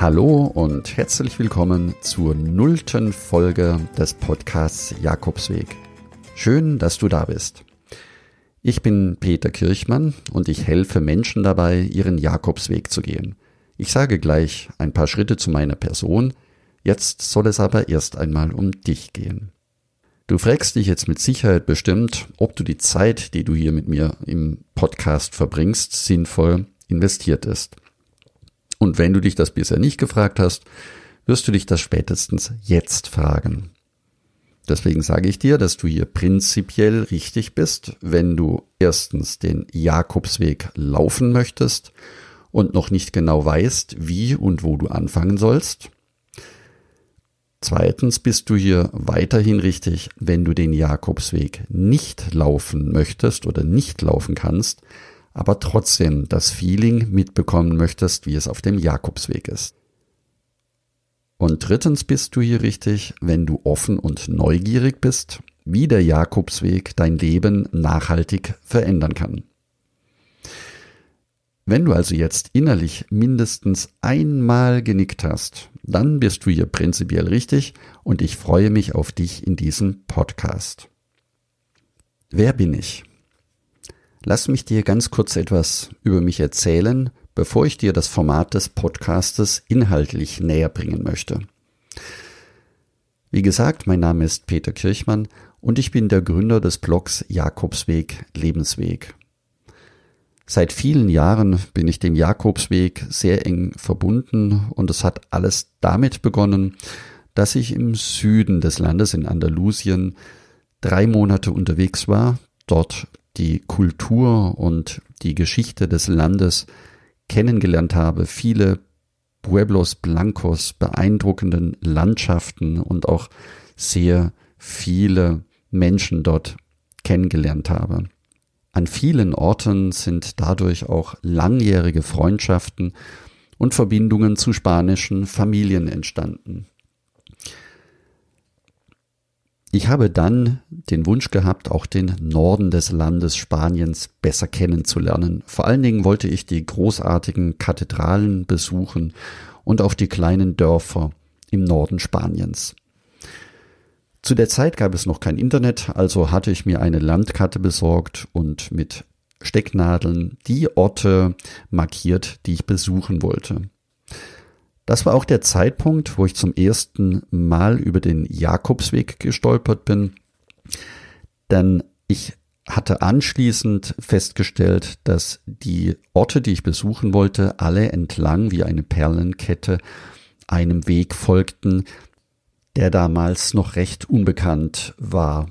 Hallo und herzlich willkommen zur nullten Folge des Podcasts Jakobsweg. Schön, dass du da bist. Ich bin Peter Kirchmann und ich helfe Menschen dabei, ihren Jakobsweg zu gehen. Ich sage gleich ein paar Schritte zu meiner Person, jetzt soll es aber erst einmal um dich gehen. Du fragst dich jetzt mit Sicherheit bestimmt, ob du die Zeit, die du hier mit mir im Podcast verbringst, sinnvoll investiert ist. Und wenn du dich das bisher nicht gefragt hast, wirst du dich das spätestens jetzt fragen. Deswegen sage ich dir, dass du hier prinzipiell richtig bist, wenn du erstens den Jakobsweg laufen möchtest und noch nicht genau weißt, wie und wo du anfangen sollst. Zweitens bist du hier weiterhin richtig, wenn du den Jakobsweg nicht laufen möchtest oder nicht laufen kannst, aber trotzdem das Feeling mitbekommen möchtest, wie es auf dem Jakobsweg ist. Und drittens bist du hier richtig, wenn du offen und neugierig bist, wie der Jakobsweg dein Leben nachhaltig verändern kann. Wenn du also jetzt innerlich mindestens einmal genickt hast, dann bist du hier prinzipiell richtig und ich freue mich auf dich in diesem Podcast. Wer bin ich? Lass mich dir ganz kurz etwas über mich erzählen, bevor ich dir das Format des Podcastes inhaltlich näher bringen möchte. Wie gesagt, mein Name ist Peter Kirchmann und ich bin der Gründer des Blogs Jakobsweg Lebensweg. Seit vielen Jahren bin ich dem Jakobsweg sehr eng verbunden und es hat alles damit begonnen, dass ich im Süden des Landes in Andalusien drei Monate unterwegs war, dort die Kultur und die Geschichte des Landes kennengelernt habe, viele Pueblos Blancos, beeindruckenden Landschaften und auch sehr viele Menschen dort kennengelernt habe. An vielen Orten sind dadurch auch langjährige Freundschaften und Verbindungen zu spanischen Familien entstanden. Ich habe dann den Wunsch gehabt, auch den Norden des Landes Spaniens besser kennenzulernen. Vor allen Dingen wollte ich die großartigen Kathedralen besuchen und auch die kleinen Dörfer im Norden Spaniens. Zu der Zeit gab es noch kein Internet, also hatte ich mir eine Landkarte besorgt und mit Stecknadeln die Orte markiert, die ich besuchen wollte. Das war auch der Zeitpunkt, wo ich zum ersten Mal über den Jakobsweg gestolpert bin, denn ich hatte anschließend festgestellt, dass die Orte, die ich besuchen wollte, alle entlang wie eine Perlenkette einem Weg folgten, der damals noch recht unbekannt war.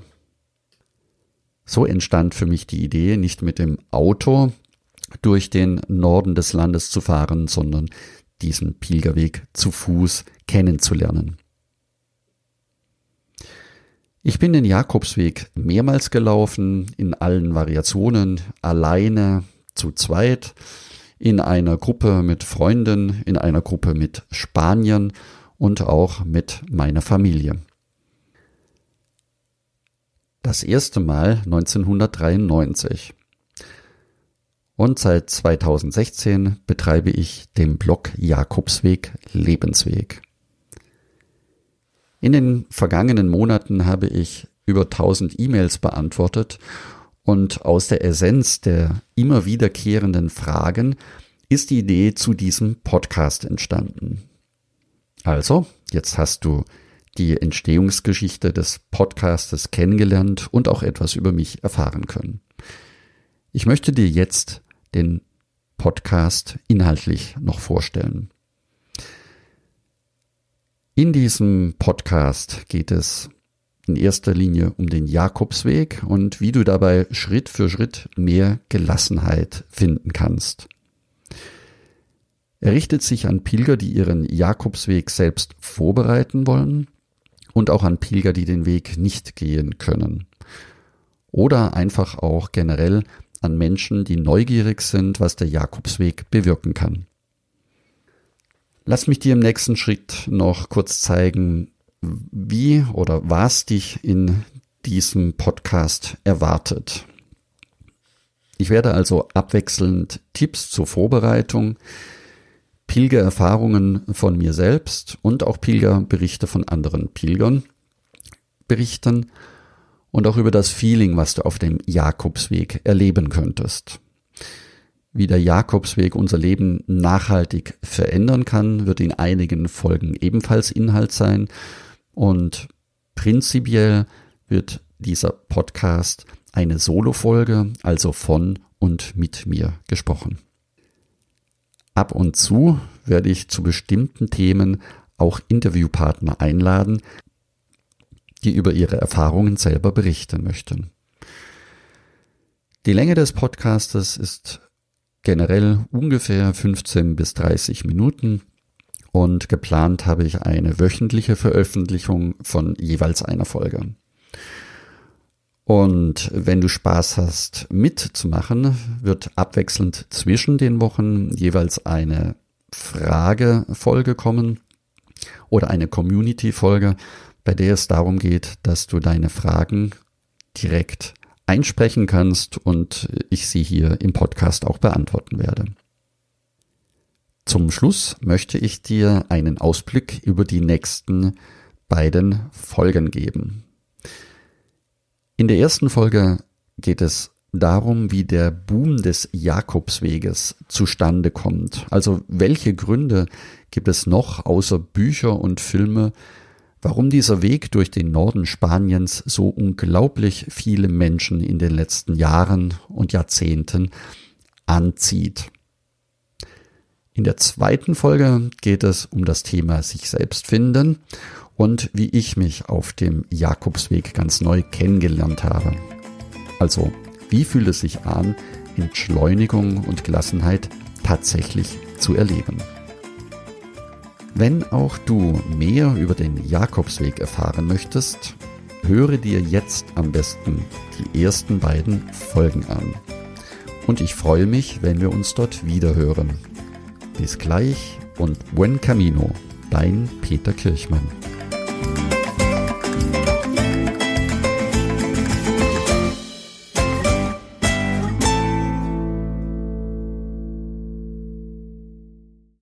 So entstand für mich die Idee, nicht mit dem Auto durch den Norden des Landes zu fahren, sondern diesen Pilgerweg zu Fuß kennenzulernen. Ich bin den Jakobsweg mehrmals gelaufen, in allen Variationen, alleine, zu zweit, in einer Gruppe mit Freunden, in einer Gruppe mit Spaniern und auch mit meiner Familie. Das erste Mal 1993. Und seit 2016 betreibe ich den Blog Jakobsweg Lebensweg. In den vergangenen Monaten habe ich über 1000 E-Mails beantwortet und aus der Essenz der immer wiederkehrenden Fragen ist die Idee zu diesem Podcast entstanden. Also, jetzt hast du die Entstehungsgeschichte des Podcastes kennengelernt und auch etwas über mich erfahren können. Ich möchte dir jetzt den Podcast inhaltlich noch vorstellen. In diesem Podcast geht es in erster Linie um den Jakobsweg und wie du dabei Schritt für Schritt mehr Gelassenheit finden kannst. Er richtet sich an Pilger, die ihren Jakobsweg selbst vorbereiten wollen und auch an Pilger, die den Weg nicht gehen können. Oder einfach auch generell an Menschen, die neugierig sind, was der Jakobsweg bewirken kann. Lass mich dir im nächsten Schritt noch kurz zeigen, wie oder was dich in diesem Podcast erwartet. Ich werde also abwechselnd Tipps zur Vorbereitung, Pilgererfahrungen von mir selbst und auch Pilgerberichte von anderen Pilgern berichten und auch über das Feeling, was du auf dem Jakobsweg erleben könntest. Wie der Jakobsweg unser Leben nachhaltig verändern kann, wird in einigen Folgen ebenfalls Inhalt sein und prinzipiell wird dieser Podcast eine Solo-Folge, also von und mit mir gesprochen. Ab und zu werde ich zu bestimmten Themen auch Interviewpartner einladen, die über ihre Erfahrungen selber berichten möchten. Die Länge des Podcastes ist generell ungefähr 15 bis 30 Minuten und geplant habe ich eine wöchentliche Veröffentlichung von jeweils einer Folge. Und wenn du Spaß hast mitzumachen, wird abwechselnd zwischen den Wochen jeweils eine Fragefolge kommen oder eine Community-Folge, bei der es darum geht, dass du deine Fragen direkt einsprechen kannst und ich sie hier im Podcast auch beantworten werde. Zum Schluss möchte ich dir einen Ausblick über die nächsten beiden Folgen geben. In der ersten Folge geht es darum, wie der Boom des Jakobsweges zustande kommt. Also welche Gründe gibt es noch außer Bücher und Filme, warum dieser Weg durch den Norden Spaniens so unglaublich viele Menschen in den letzten Jahren und Jahrzehnten anzieht. In der zweiten Folge geht es um das Thema sich selbst finden und wie ich mich auf dem Jakobsweg ganz neu kennengelernt habe. Also, wie fühlt es sich an, Entschleunigung und Gelassenheit tatsächlich zu erleben? Wenn auch du mehr über den Jakobsweg erfahren möchtest, höre dir jetzt am besten die ersten beiden Folgen an. Und ich freue mich, wenn wir uns dort wieder hören. Bis gleich und buen camino, dein Peter Kirchmann.